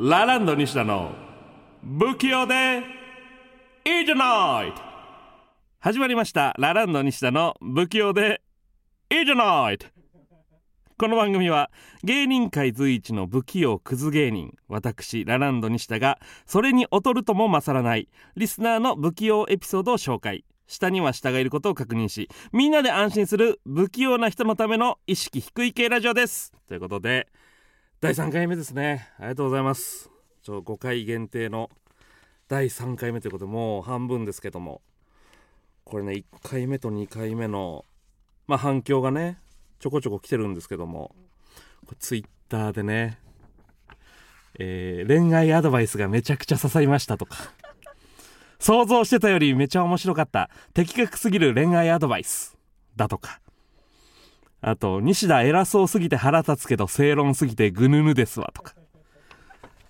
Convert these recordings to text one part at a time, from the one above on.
ラランド西田の不器用でいいじゃない。始まりました。ラランド西田の不器用でいいじゃない。この番組は芸人界随一の不器用クズ芸人。私ラランド西田がそれに劣るとも勝らない。リスナーの不器用エピソードを紹介。下には下がいることを確認しみんなで安心する不器用な人のための意識低い系ラジオです。ということで第3回目ですね。ありがとうございます。ちょ5回限定の第3回目ということでもう半分ですけども。これね1回目と2回目のまあ反響がねちょこちょこ来てるんですけども。これツイッターでね、えー恋愛アドバイスがめちゃくちゃ刺さりましたとか。想像してたよりめちゃ面白かった。的確すぎる恋愛アドバイスだとか。あと西田偉そうすぎて腹立つけど正論すぎてぐぬぬですわとか。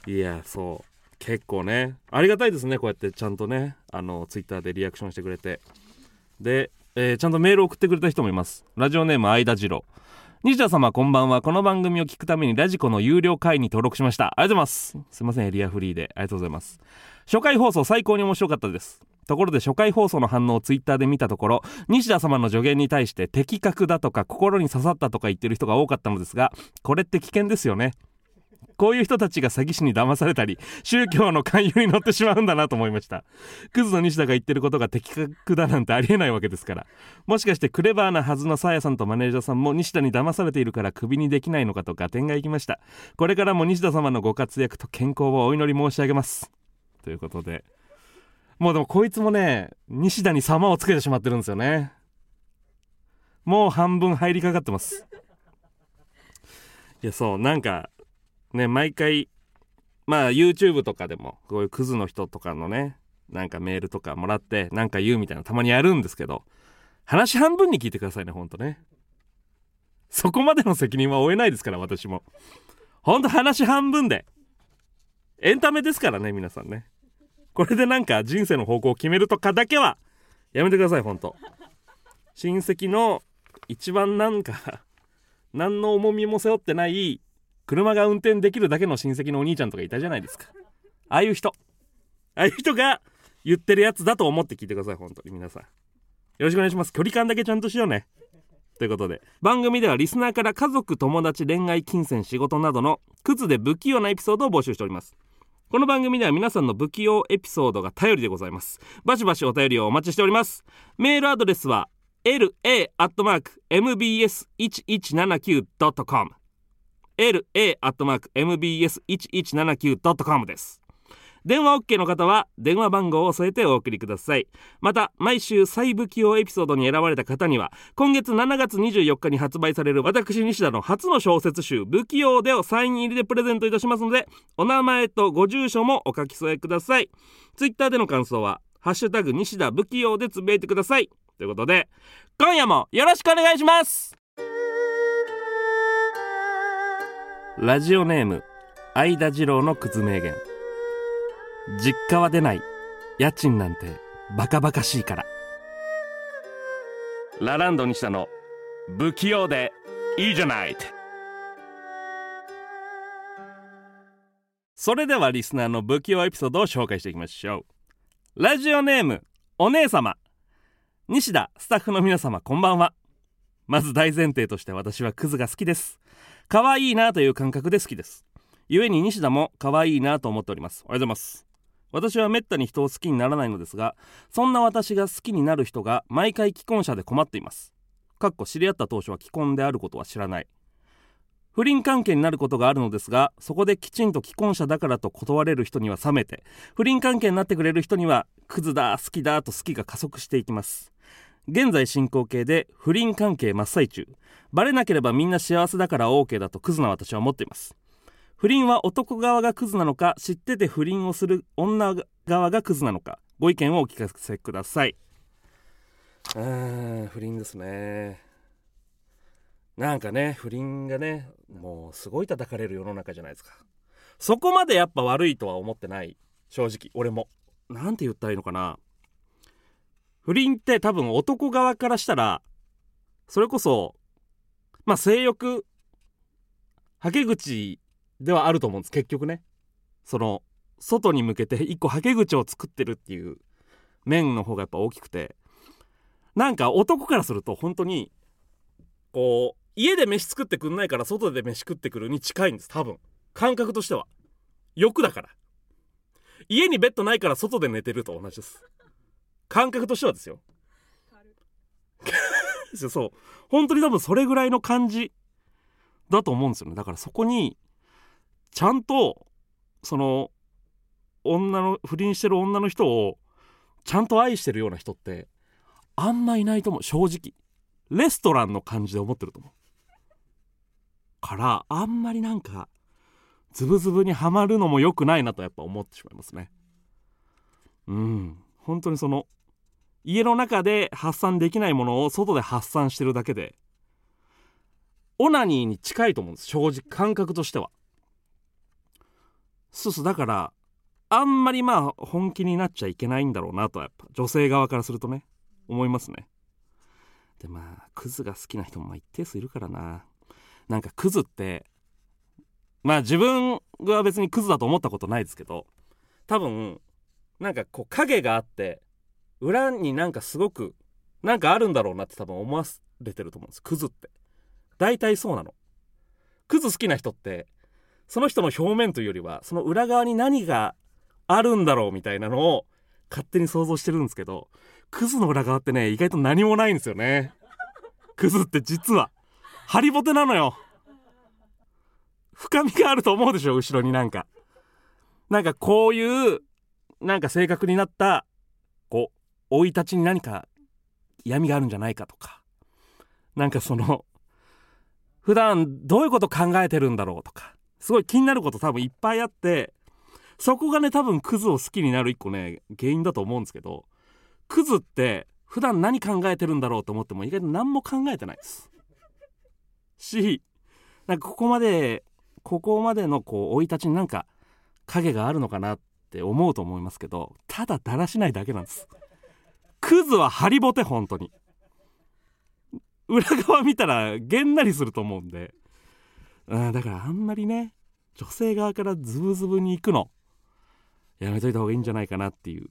いやそう。結構ね。ありがたいですねこうやってちゃんとね。あのツイッターでリアクションしてくれて。で、えーちゃんとメール送ってくれた人もいます。ラジオネーム相田次郎。西田様こんばんは。この番組を聞くためにラジコの有料会員に登録しました。ありがとうございます。すいませんエリアフリーで。ありがとうございます。初回放送最高に面白かったです。ところで初回放送の反応をツイッターで見たところ西田様の助言に対して的確だとか心に刺さったとか言ってる人が多かったのですがこれって危険ですよねこういう人たちが詐欺師に騙されたり宗教の勧誘に乗ってしまうんだなと思いました。クズの西田が言ってることが的確だなんてありえないわけですから。もしかしてクレバーなはずのさやさんとマネージャーさんも西田に騙されているからクビにできないのかと合点がいきました。これからも西田様のご活躍と健康をお祈り申し上げます。ということでもうでもこいつもね西田に様をつけてしまってるんですよね。もう半分入りかかってます。いやそうなんかね毎回まあ YouTube とかでもこういうクズの人とかのねなんかメールとかもらってなんか言うみたいなたまにやるんですけど話半分に聞いてくださいねほんとね。そこまでの責任は負えないですから私も。ほんと話半分で。エンタメですからね皆さんね。これでなんか人生の方向を決めるとかだけはやめてくださいほんと親戚の一番なんか 何の重みも背負ってない車が運転できるだけの親戚のお兄ちゃんとかいたじゃないですか。ああいう人。ああいう人が言ってるやつだと思って聞いてください本当に。皆さん。よろしくお願いします。距離感だけちゃんとしようね。ということで。番組ではリスナーから家族友達恋愛金銭仕事などのクズで不器用なエピソードを募集しております。この番組では皆さんの不器用エピソードが頼りでございます。バシバシお便りをお待ちしております。メールアドレスは la.mbs1179.com la.mbs1179.com です。電話 OK の方は電話番号を添えてお送りください。また毎週最不器用エピソードに選ばれた方には今月7月24日に発売される私西田の初の小説集「不器用で」をサイン入りでプレゼントいたしますのでお名前とご住所もお書き添えください。ツイッターでの感想は「ハッシュタグ西田不器用」でつぶやいてください。ということで今夜もよろしくお願いします。ラジオネーム相田二郎のクズ名言。実家は出ない家賃なんてバカバカしいから。ラランド西田の。不器用でいいじゃないそれではリスナーの不器用エピソードを紹介していきましょう。ラジオネームお姉様。西田スタッフの皆様こんばんは。まず大前提として私はクズが好きです。可愛いなという感覚で好きです。故に西田も可愛いなと思っております。ありがとうございます私はめったに人を好きにならないのですがそんな私が好きになる人が毎回既婚者で困っています。かっこ知り合った当初は既婚であることは知らない。不倫関係になることがあるのですがそこできちんと既婚者だからと断れる人には冷めて不倫関係になってくれる人にはクズだ好きだと好きが加速していきます。現在進行形で不倫関係真っ最中。バレなければみんな幸せだから OK だとクズな私は思っています。不倫は男側がクズなのか知ってて不倫をする女側がクズなのかご意見をお聞かせください。うん不倫ですね。なんかね不倫がねもうすごい叩かれる世の中じゃないですか。そこまでやっぱ悪いとは思ってない。正直俺も。なんて言ったらいいのかな。不倫って多分男側からしたらそれこそまあ性欲はけ口ではあると思うんです結局ね。その外に向けて 一個はけ口を作ってるっていう面の方がやっぱ大きくて。なんか男からすると本当にこう家で飯作ってくんないから外で飯食ってくるに近いんです多分。感覚としては。欲だから。家にベッドないから外で寝てると同じです。感覚としてはですよ。そう。本当に多分それぐらいの感じだと思うんですよね。だからそこにちゃんとその女の不倫してる女の人をちゃんと愛してるような人ってあんまいないと思う。正直。レストランの感じで思ってると思う。からあんまりなんかズブズブにはまるのも良くないなとやっぱ思ってしまいますね。うん。本当にその家の中で発散できないものを外で発散してるだけでオナニーに近いと思うんです。正直。感覚としては。そうそうだからあんまりまあ本気になっちゃいけないんだろうなとはやっぱ女性側からするとね思いますね。でまあクズが好きな人も一定数いるからな。なんかクズってまあ自分は別にクズだと思ったことないですけど多分なんかこう影があって裏になんかすごくなんかあるんだろうなって多分思われてると思うんです。クズって。大体そうなの。クズ好きな人ってその人の表面というよりはその裏側に何があるんだろうみたいなのを勝手に想像してるんですけどクズの裏側ってね意外と何もないんですよね。クズって実はハリボテなのよ。深みがあると思うでしょ後ろになんか。なんかこういうなんか性格になったこう生い立ちに何か闇があるんじゃないかとか。なんかその普段どういうこと考えてるんだろうとか。すごい気になること多分いっぱいあってそこがね多分クズを好きになる一個ね原因だと思うんですけどクズって普段何考えてるんだろうと思っても意外と何も考えてないです。しなんかここまでここまでのこう生い立ちになんか影があるのかなって思うと思いますけどただだらしないだけなんです。クズはハリボテ本当に。裏側見たらげんなりすると思うんでうんだからあんまりね女性側からズブズブに行くのやめといた方がいいんじゃないかなっていう。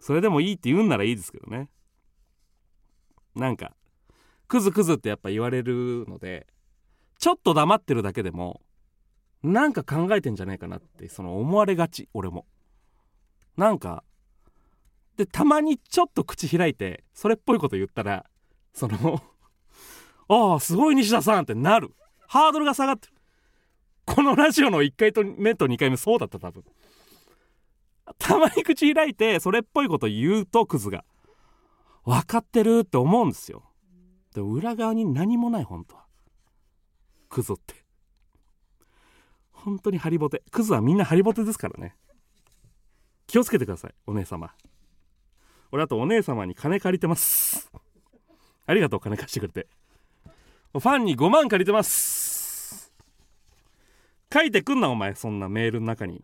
それでもいいって言うんならいいですけどね。なんかクズクズってやっぱ言われるのでちょっと黙ってるだけでもなんか考えてんじゃないかなってその思われがち俺も。なんかでたまにちょっと口開いてそれっぽいこと言ったらその ああすごい西田さんってなる。ハードルが下がってる。このラジオの1回目と2回目そうだった多分。たまに口開いてそれっぽいこと言うとクズが。分かってるって思うんですよ。で裏側に何もない本当は。クズって。本当にハリボテ。クズはみんなハリボテですからね。気をつけてくださいお姉様。俺あとお姉様に金借りてます。ありがとう金貸してくれて。ファンに5万借りてます。書いてくんなお前。そんなメールの中に。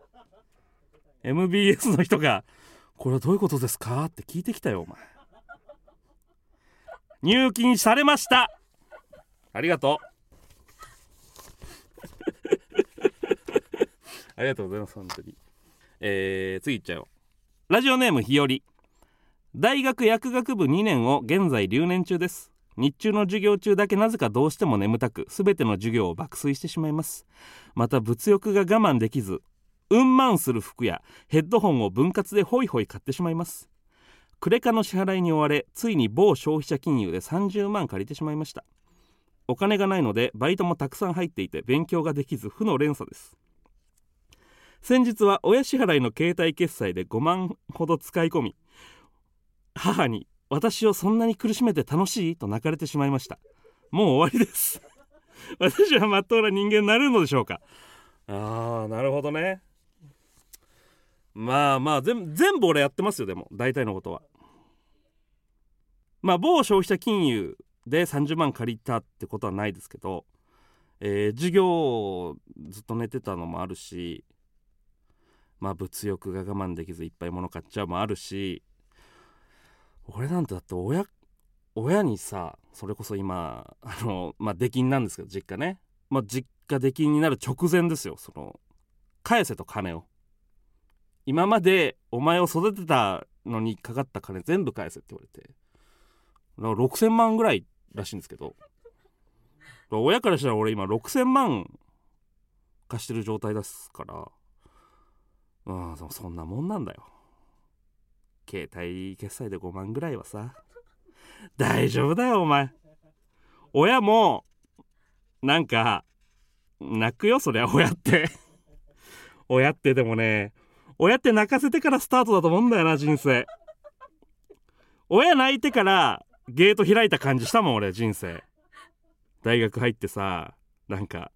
MBS の人が「これはどういうことですか?」って聞いてきたよお前。入金されました。ありがとう。ありがとうございます本当に。えー、次いっちゃおう。ラジオネームひより大学薬学部2年を現在留年中です。日中の授業中だけなぜかどうしても眠たく全ての授業を爆睡してしまいます。また物欲が我慢できずうんまんする服やヘッドホンを分割でホイホイ買ってしまいます。クレカの支払いに追われついに某消費者金融で30万借りてしまいました。お金がないのでバイトもたくさん入っていて勉強ができず負の連鎖です。先日は親支払いの携帯決済で5万ほど使い込み母に私をそんなに苦しめて楽しいと泣かれてしまいました。もう終わりです。私はまっとうな人間になれるのでしょうか。あーなるほどね。まあまあ全部俺やってますよでも。大体のことは。まあ某消費者金融で30万借りたってことはないですけど、えー、授業ずっと寝てたのもあるし。まあ物欲が我慢できずいっぱい物買っちゃうもあるし。俺なんてだって親親にさそれこそ今 あのまあ出禁なんですけど実家ね。まあ実家出禁になる直前ですよその返せと金を。今までお前を育てたのにかかった金全部返せって言われて。6000万ぐらいらしいんですけど。親からしたら俺今6000万貸してる状態ですから。うんそんなもんなんだよ。携帯決済で5万ぐらいはさ。大丈夫だよお前。親もなんか泣くよそりゃ親って。親ってでもね親って泣かせてからスタートだと思うんだよな人生。親泣いてからゲート開いた感じしたもん俺人生。大学入ってさなんか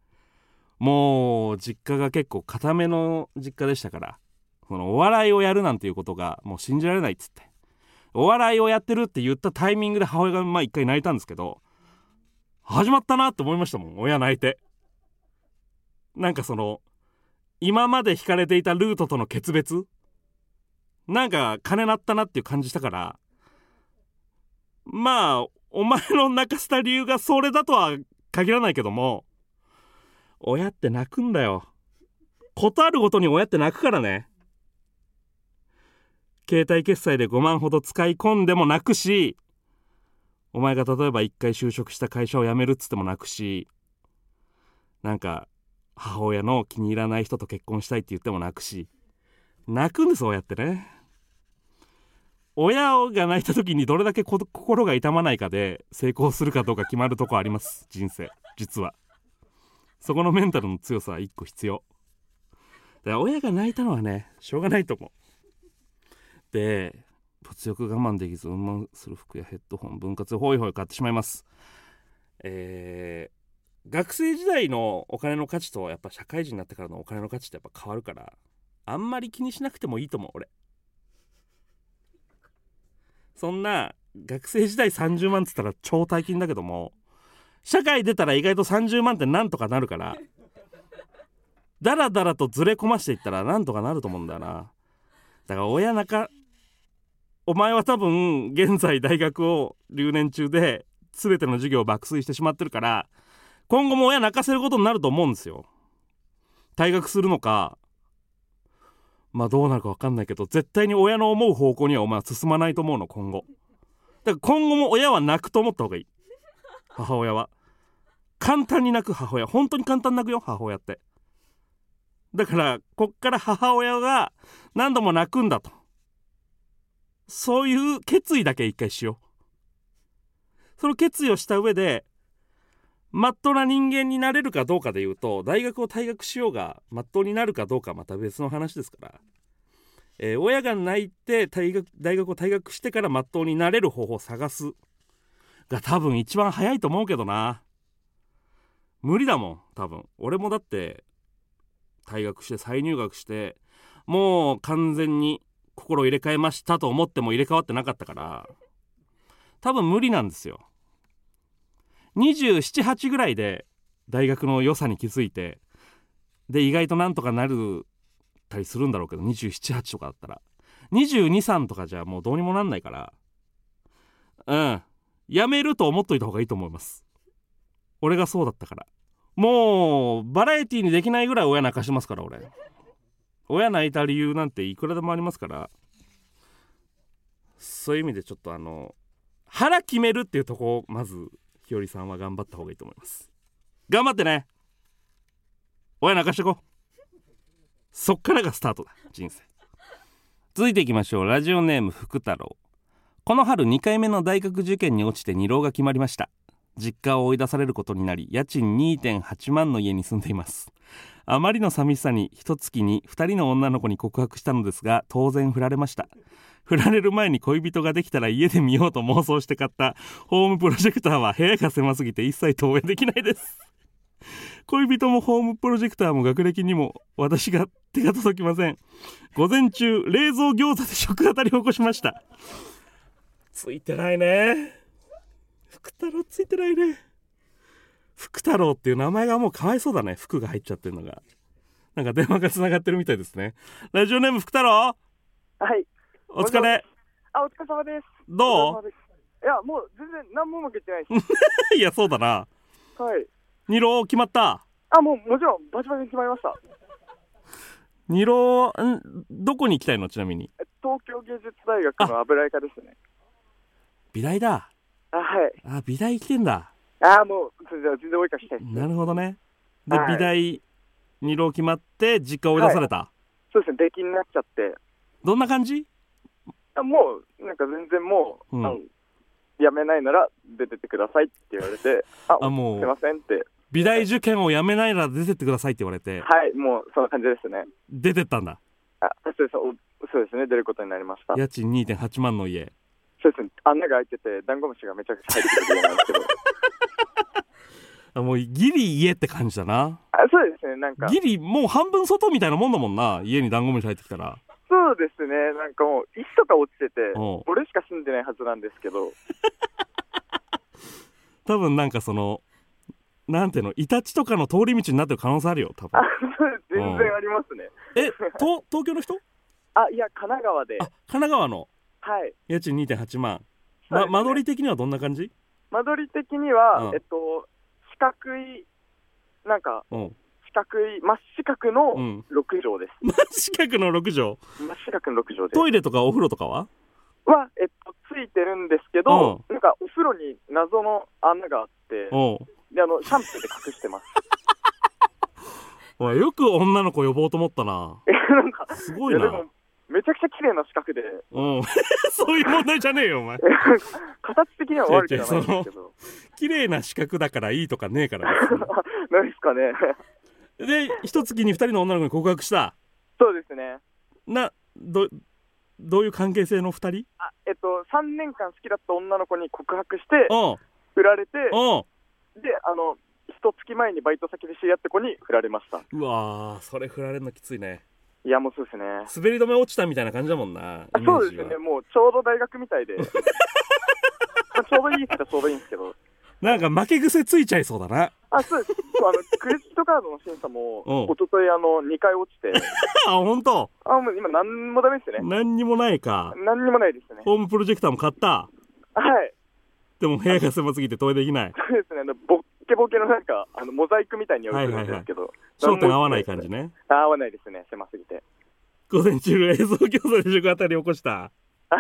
もう実家が結構固めの実家でしたから。このお笑いをやるなんていうことがもう信じられないっつって。お笑いをやってるって言ったタイミングで母親がまあ一回泣いたんですけど始まったなって思いましたもん親泣いて。なんかその今まで引かれていたルートとの決別？なんか金鳴ったなっていう感じしたからまあお前の泣かせた理由がそれだとは限らないけども親って泣くんだよ。ことあるごとに親って泣くからね。携帯決済で5万ほど使い込んでも泣くしお前が例えば1回就職した会社を辞めるっつっても泣くしなんか母親の気に入らない人と結婚したいって言っても泣くし泣くんです親ってね。親が泣いた時にどれだけ心が痛まないかで成功するかどうか決まるとこあります人生実は。そこのメンタルの強さは1個必要。だから親が泣いたのはねしょうがないと思う。で物欲我慢できず運慢する服やヘッドホン分割ホイホイ買ってしまいます。えー、学生時代のお金の価値とやっぱ社会人になってからのお金の価値ってやっぱ変わるからあんまり気にしなくてもいいと思う俺。そんな学生時代30万っつったら超大金だけども社会出たら意外と30万ってなんとかなるからだらだらとずれ込ましていったらなんとかなると思うんだよな。だから親中お前は多分現在大学を留年中で全ての授業を爆睡してしまってるから今後も親泣かせることになると思うんですよ。退学するのかまあどうなるか分かんないけど絶対に親の思う方向にはお前は進まないと思うの今後。だから今後も親は泣くと思った方がいい。母親は。簡単に泣く母親。本当に簡単に泣くよ母親って。だからこっから母親が何度も泣くんだと。そういう決意だけ一回しよう。その決意をした上でまっとうな人間になれるかどうかで言うと大学を退学しようがまっとうになるかどうかまた別の話ですから、えー、親が泣いて大学大学を退学してからまっとうになれる方法を探すが多分一番早いと思うけどな。無理だもん多分。俺もだって退学して再入学してもう完全に心を入れ替えましたと思っても入れ替わってなかったから多分無理なんですよ。278ぐらいで大学の良さに気づいてで意外となんとかなるたりするんだろうけど278とかだったら。223とかじゃもうどうにもなんないから。うん。やめると思っといた方がいいと思います。俺がそうだったから。もうバラエティーにできないぐらい親泣かしてますから俺。親泣いた理由なんていくらでもありますからそういう意味でちょっとあの腹決めるっていうとこをまずひよりさんは頑張った方がいいと思います。頑張ってね。親泣かしてこそっからがスタートだ。人生。続いていきましょう。ラジオネーム福太郎。この春2回目の大学受験に落ちて二浪が決まりました。実家を追い出されることになり家賃2.8万の家に住んでいます。あまりの寂しさに一月に2人の女の子に告白したのですが当然振られました。振られる前に恋人ができたら家で見ようと妄想して買ったホームプロジェクターは部屋が狭すぎて一切投影できないです。恋人もホームプロジェクターも学歴にも私が手が届きません。午前中冷蔵餃子で食当たりを起こしました。ついてないね。福太郎ついてないね。福太郎っていう名前がもうかわいそうだね。服が入っちゃってるのが。なんか電話がつながってるみたいですね。ラジオネーム福太郎。はい。お疲れ。あお疲れ様です。どう？いやもう全然何も負けてないで いやそうだな。すはい。二郎決まった？あもうもちろんバチバチに決まりました。二浪ん？どこに行きたいの？ちなみに。東京芸術大学の油絵科ですね。美大だあ、はい。あ美大来てんだあ、もう、それじゃあ全然追いかしたい。なるほどねで、はい美大二浪決まって実家追い出された、そうですね、出禁になっちゃって。どんな感じ？あもう、なんか全然もう、うんやめないなら出てってくださいって言われて、あ、あもすいうませんって。美大受験をやめないなら出てってくださいって言われてはい、もうそんな感じですね。出てったんだあ、そうですおそうですね、出ることになりました。家賃2.8万の家そうですね、穴が開いてて、ダンゴムシがめちゃくちゃ入ってくる家なんですけど。あもうギリ家って感じだな。あそうですね、なんか、ギリもう半分外みたいなもんだもんな家にダンゴムシ入ってきたら。そうですね、なんかもう、石とか落ちててうん、俺しか住んでないはずなんですけど、多分なんかそのなんていうのイタチとかの通り道になってる可能性あるよ多あ分全然ありますね。えと東京の人？あ、いや、神奈川で。あ、神奈川のはい。家賃2.8万、ま、間取り的にはどんな感じ？間取り的には、うん。えっと、四角い、なんか、うん。四角い、真っ四角のうん。6畳です。真四角の6畳？真っ四角の6畳です。トイレとかお風呂とかは？は、えっと、ついてるんですけど、なんか、お風呂に謎の穴があって、で、あの、シャンプーで隠してます。お前よく女の子呼ぼうと思ったな。え、なんか、すごいな。やでも、めちゃくちゃ綺麗な四角で、うん。そういう問題じゃねえよお前。形的には悪くはないんですけど、綺麗な四角だからいいとかねえから何で すかね。で一月に2人の女の子に告白した？そうですね。などどういう関係性の2人？あ、えっと、3年間好きだった女の子に告白して、おう振られて、おうで、あの、一月前にバイト先で知り合った子に振られました。うわーそれ振られるのきついねいや、もうそうですね。滑り止め落ちたみたいな感じだもんなあそうですね、もうちょうど大学みたいで。ま あちょうどいいっちゃちょうどいいんですけど。なんか負け癖ついちゃいそうだなあ、そうです。あの、クレジットカードの審査も、うん一昨日あの、2回落ちて、あ本当？あ、もう今何もダメですね。何にもないか何にもないですね。ホームプロジェクターも買ったはい。でも部屋が狭すぎて投影できないそうですね、ボッケボケのなんか、あの、モザイクみたいに映るんですけど。焦点合わない感じね。合わないですね、狭すぎて。午前中映像競争で食あたり起こしたあ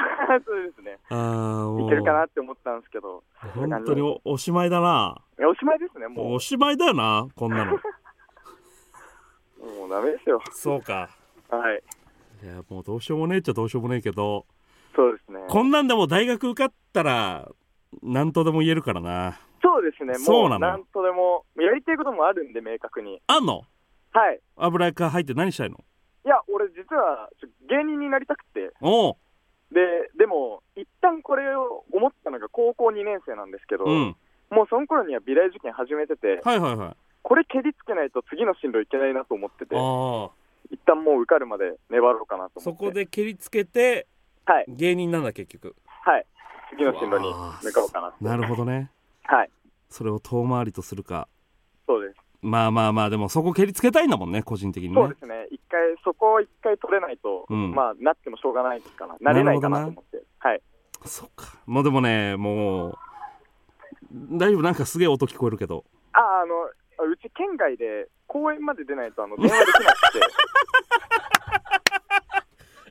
そうですね。あーもういけるかなって思ったんですけど。本当におおしまいだなおしまいですね、もおしまいだよなこんなのう。もうダメですよ。そうかはい。いやもうどうしようもねえっちゃどうしようもねえけどそうですね。こんなんでも大学受かったら何とでも言えるからなですね、そうなの？もうなんとでも、やりたいこともあるんで、明確に。あんの？はい。油絵科入って何したいの？いや、俺、実はちょ芸人になりたくて、おう。で、でも、一旦これを思ったのが高校2年生なんですけど、うん。もうその頃には美大受験始めてて、はいはいはい。これ蹴りつけないと次の進路いけないなと思ってて、ああ。一旦もう受かるまで粘ろうかなと思って。そこで蹴りつけてはい、芸人なんだ結局。はい。次の進路に向かおうかな。なるほどね。はい。それを遠回りとするかそうです。まあまあまあでもそこ蹴りつけたいんだもんね個人的にねそうですね。一回、そこを一回取れないと、うんまあ、なってもしょうがないですから、なれないかなと思って。はい。そっかもうでもねもう大丈夫なんかすげえ音聞こえるけどあ、あの、うち県外で公園まで出ないと、あの、電話できなくて、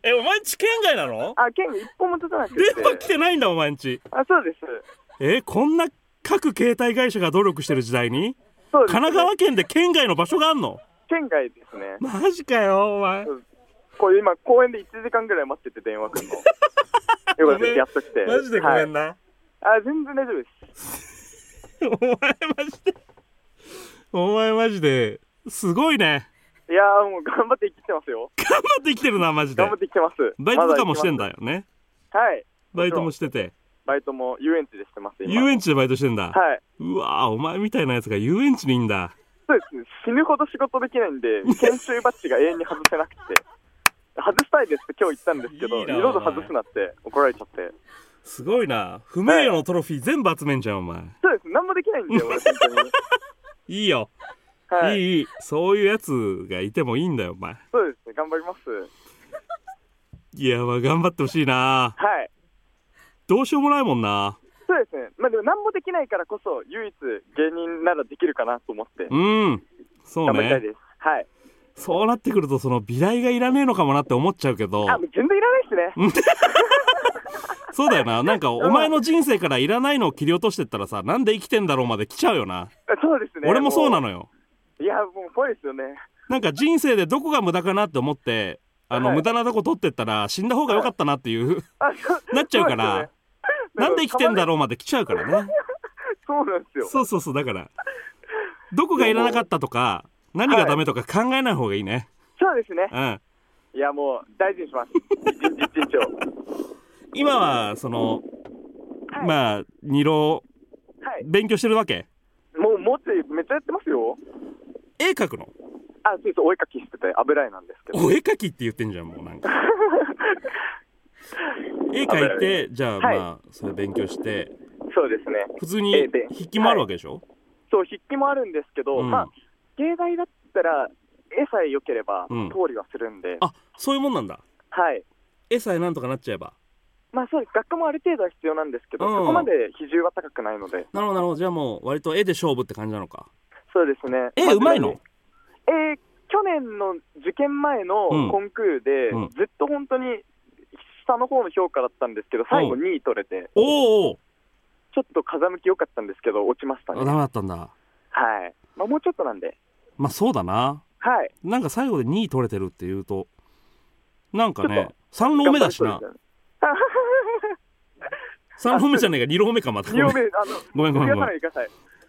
えお前んち県外なの？あ、県外一本も出てなくて。電話来てないんだお前んちあ、そうです。えこんな各携帯会社が努力してる時代に神奈川県で県外の場所があんの？県外ですね。マジかよお前これ今、公園で1時間ぐらい待ってて電話くんの。よかったです、やっと来て。マジでごめんはいな、あ、全然大丈夫です。お前マジでお前マジですごいねいやーもう頑張って生きてますよ。頑張って生きてるなマジで頑張って生きてます。バイトとかもしてんだ。だよねはい。バイトもしててバイトも遊園地でしてます、今。遊園地でバイトしてんだ、はい。うわーお前みたいなやつが遊園地にいいんだそうですね。死ぬほど仕事できないんで、研修バッジが永遠に外せなくて。外したいですって今日言ったんですけど、いいな二度と外すなって怒られちゃって。すごいな不名誉のトロフィー全部集めんじゃんお前そうです。何もできないんで、俺、本当に。いいよ、、はいい。いいいそういうやつがいてもいいんだよお前そうですね。頑張ります。いやまあ頑張ってほしいなはい。どうしようもないもんなそうですね。まあでも何もできないからこそ、唯一芸人ならできるかなと思って、うんそうね頑張りたいです。はい。そうなってくるとその美大がいらねえのかもなって思っちゃうけどあ、もう全然いらないですね。そうだよななんかお前の人生からいらないのを切り落としてったらさなんで生きてんだろうまで来ちゃうよなそうですね。俺もそうなの。のよいや、もうそうですよね。なんか人生でどこが無駄かなって思ってあの、はい無駄なとこ取ってったら死んだ方が良かったなっていう なっちゃうからなんで生きてんだろうまで来ちゃうからね そうなんですよ。そうそうそうだからどこがいらなかったとか何がダメとか考えない方がいいね、そうですね。うんいや、もう大事にします。一日一日を。今はその、はいまあ二浪はい。勉強してるわけ？もう、もうちょいめっちゃやってますよ。絵描くの？あ、そうです。お絵かきしてて油絵なんですけど。お絵描きって言ってんじゃんもうなんか 絵描い。てじゃあはい。まあそれ勉強してそうですね。普通に絵で筆記もあるわけでしょ、そう、筆記もあるんですけど、うん。まあ、芸大だったら、絵さえ良ければ、うん。通りはするんで、あそういうもんなんだ。はい。絵さえなんとかなっちゃえば。まあそうです。学科もある程度は必要なんですけど、うん。そこまで比重は高くないので、なるほどなるほど。じゃあもう割と絵で勝負って感じなのか。そうですね。絵うまいの？えー去年の受験前のうん。コンクールで、うん。ずっと本当に下の方の評価だったんですけど、最後うん2位取れて、おーおちょっと風向き良かったんですけど、落ちましたね。ーダメだったんだ。はい。まあもうちょっとなんで、まあそうだな。はい。なんか最後で2位取れてるっていうとなんかねっ3浪目だしな。頑張りそう3浪目じゃねえか2浪目かまた。ですね。2ごめん。名目、あの、ごめんごめんごめん。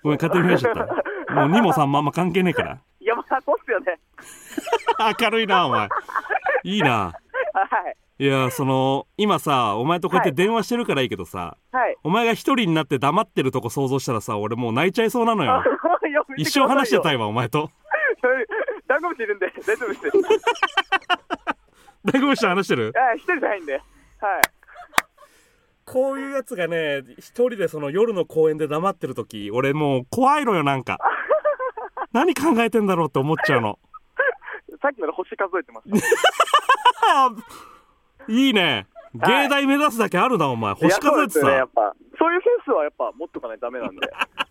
ごめん勝手に増やしちゃった。もう2も3もあんま関係ねえから。いや、まあそうっすよね。明るいなお前。いいな。はい。いやその今さお前とこうやって電話してるからいいけどさ、はい。お前が一人になって黙ってるとこ想像したらさ俺もう泣いちゃいそうなのよ一生話してたい。いわお前とダンゴムシいるんで、大丈夫です。大悟と話してる？はい、一人じゃないんで。はい。こういうやつがね一人でその夜の公園で黙ってる時俺もう怖いのよなんか 何考えてんだろうって思っちゃうのさっきまで星数えてました。あ いいね芸大目指すだけあるなお前星数えていやそうですよね、やさっぱ。そういうセンスはやっぱ持っとかないとダメなんで。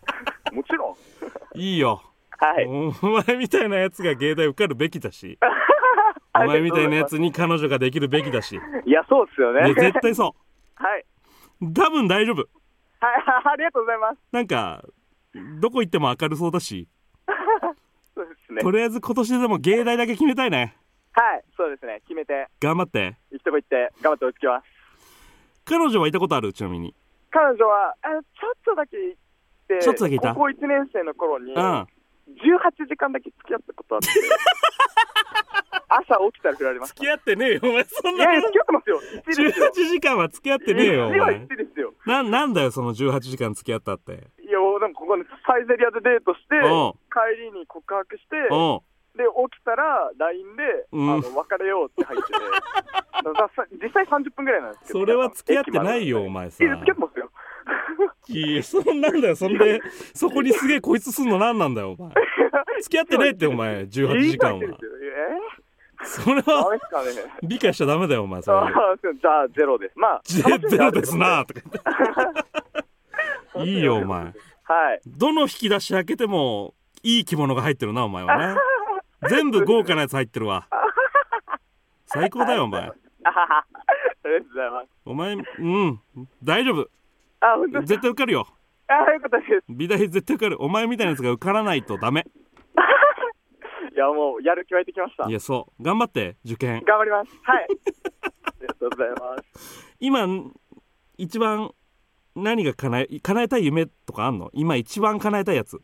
もちろん。いいよはい。お前みたいなやつが芸大受かるべきだし お前みたいなやつに彼女ができるべきだしいや、そうですよね。絶対そはい。う多分大丈夫はい、ありがとうございます。なんかどこ行っても明るそうだしねと。りあえず今年でも芸大だけ決めたいねはい、そうですね。決めて、頑張って行くとこ行って、頑張って追いつきます。彼女はいたことある？ちなみに彼女は、あちょっとだけ行って、ちょっとだけいた？高校1年生の頃に、うん18時間だけ付き合ったことあって、朝起きたら振られました。付き合ってねえよお前そんないや付き合ってますよ。1ですよ18。時間は付き合ってねえよお1は前1ですよ。ななんだよその18時間付き合ったっていや、なんかここでサイゼリアでデートして、うん帰りに告白して、おうで、起きたら LINE で、うん。あの別れようって入ってて、だからさ実際30分ぐらいなんですけど、それは付き合ってないよお前さいや、付き合ってますよ。いやそんなんだよ。そんでそこにすげえこいつすんのなんなんだよお前。付き合ってねえってお前。18時間は。それはメですかね。理解しちゃダメだよお前それ。あーじゃあ、ゼロです。まあ、ゼゼロですなとか言って。いいよお前。はい。どの引き出し開けてもいい着物が入ってるなお前はね。全部豪華なやつ入ってるわ。最高だよお前。ありがとうございます。お前うん。大丈夫。あ、本当絶対受かるよ。かあ、よかったです。美大絶対受かる。お前みたいなやつが受からないとダメ。いや、もう、やる気湧いてきました。い。やそう。頑張って受験。頑張ります。はい。ありがとうございます。今一番何が叶え叶えたい夢とかあんの？今一番叶えたいやつ、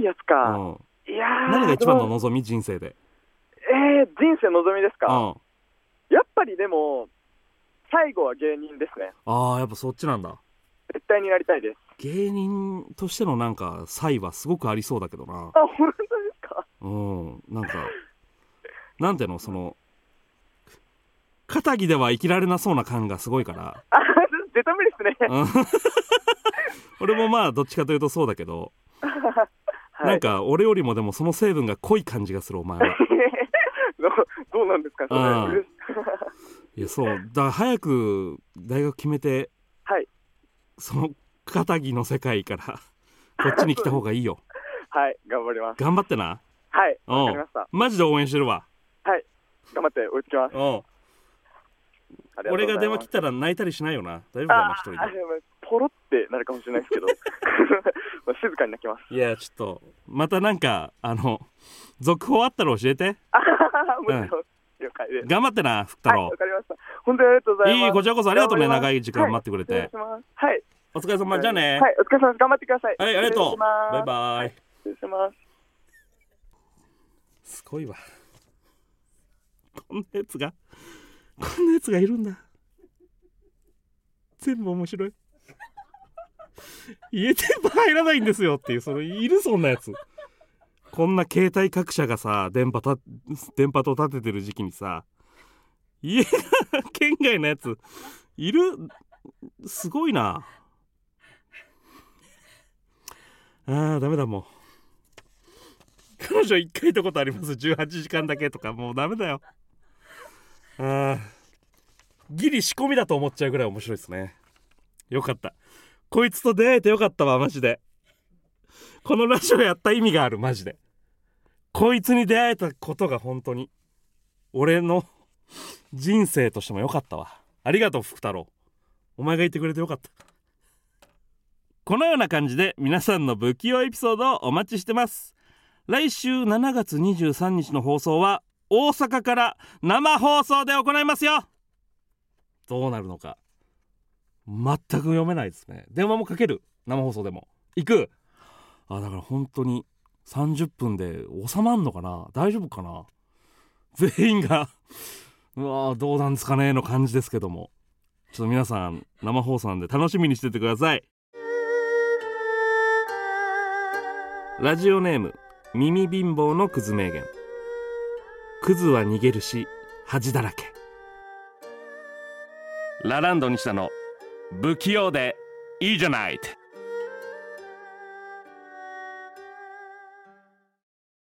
いやつうか。ん、いやー何が一番の望み？人生で、えー、人生の望みですか、うん、やっぱりでも、最後は芸人ですね。ああやっぱそっちなんだ。絶対になりたいです。芸人としてのなんか才はすごくありそうだけどな。あ、本当ですか？うん。なんかなんていうの？その肩着では生きられなそうな感がすごいから、あ、絶対無理ですね。うん。俺もまあどっちかというとそうだけど、はい、なんか俺よりもでもその成分が濃い感じがするお前は。どうどうなんですか、それ。いやそう。だから早く大学決めてはい。その肩着の世界からこっちに来た方がいいよ。はい、頑張ります。頑張ってな。はい、うん。わかりました。マジで応援してるわ。はい、頑張って追いつきます。俺が電話切ったら泣いたりしないよな。大丈夫だよなあ一人あでもポロってなるかもしれないですけど、まあ静かに泣きます。でいやちょっとまたなんかあの続報あったら教えて。あはははもちろん、了解です。頑張ってな福太はい、かりました。本当にありがとうございます。いいこちらこそありがとうね長い時間待ってくれて。はい失礼します。はい。お疲れ様。じゃあね。はい、お疲れ様。頑張ってください。はいありがとう。バイバイ。失礼します。すごいわ。こんなやつがこんなやつがいるんだ。全部面白い家電波入らないんですよっていうそのいるそんなやつ。こんな携帯各社がさ電波た電波塔立ててる時期にさ家が県外のやついる？すごいな。あーダメだもう。彼女一回行ったことあります。18時間だけとか。もうダメだよ。あーギリ仕込みだと思っちゃうぐらい面白いですね。よかった。こいつと出会えてよかったわマジで。このラジオやった意味があるマジで。こいつに出会えたことが本当に俺の人生としてもよかったわ。ありがとう福太郎。お前がいてくれてよかった。このような感じで皆さんの不器用エピソードをお待ちしてます。来週7月23日の放送は大阪から生放送で行いますよ。どうなるのか。全く読めないですね。電話もかける。生放送でも。行く。あだから本当に30分で収まんのかな。大丈夫かな。全員がうわどうなんですかねの感じですけども。ちょっと皆さん生放送なんで楽しみにしててください。ラジオネーム耳貧乏のクズ名言。クズは逃げるし恥だらけ。ラランド西田の。不器用でいいじゃない。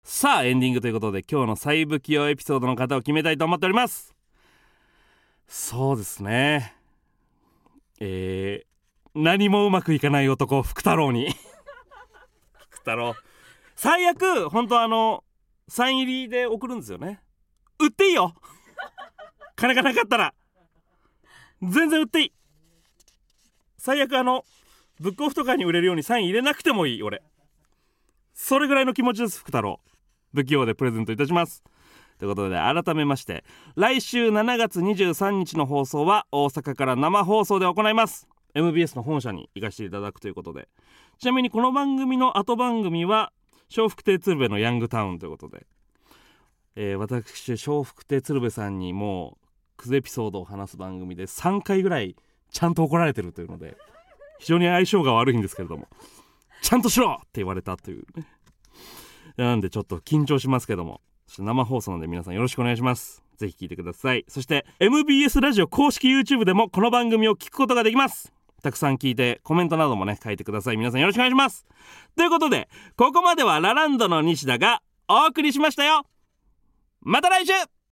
さあエンディングということで今日の最不器用エピソードの方を決めたいと思っております。そうですね。えー、何もうまくいかない男福太郎に。福太郎。最悪本当あのサイン入りで送るんですよね。売っていいよ。金がなかったら。全然売っていい最悪あのブックオフとかに売れるようにサイン入れなくてもいい俺。それぐらいの気持ちです福太郎。不器用でプレゼントいたします。ということで改めまして来週7月23日の放送は大阪から生放送で行います。MBS の本社に行かせていただくということで。ちなみにこの番組の後番組は笑福亭鶴瓶のヤングタウンということで、えー私笑福亭鶴瓶さんにもうクズエピソードを話す番組で3回ぐらいちゃんと怒られてるというので非常に相性が悪いんですけれどもちゃんとしろって言われたというなんでちょっと緊張しますけども生放送なので皆さんよろしくお願いします。ぜひ聞いてください。そして MBS ラジオ公式 YouTube でもこの番組を聞くことができます。たくさん聞いてコメントなどもね書いてください。皆さんよろしくお願いします。ということでここまではラランドの西田がお送りしましたよ。また来週!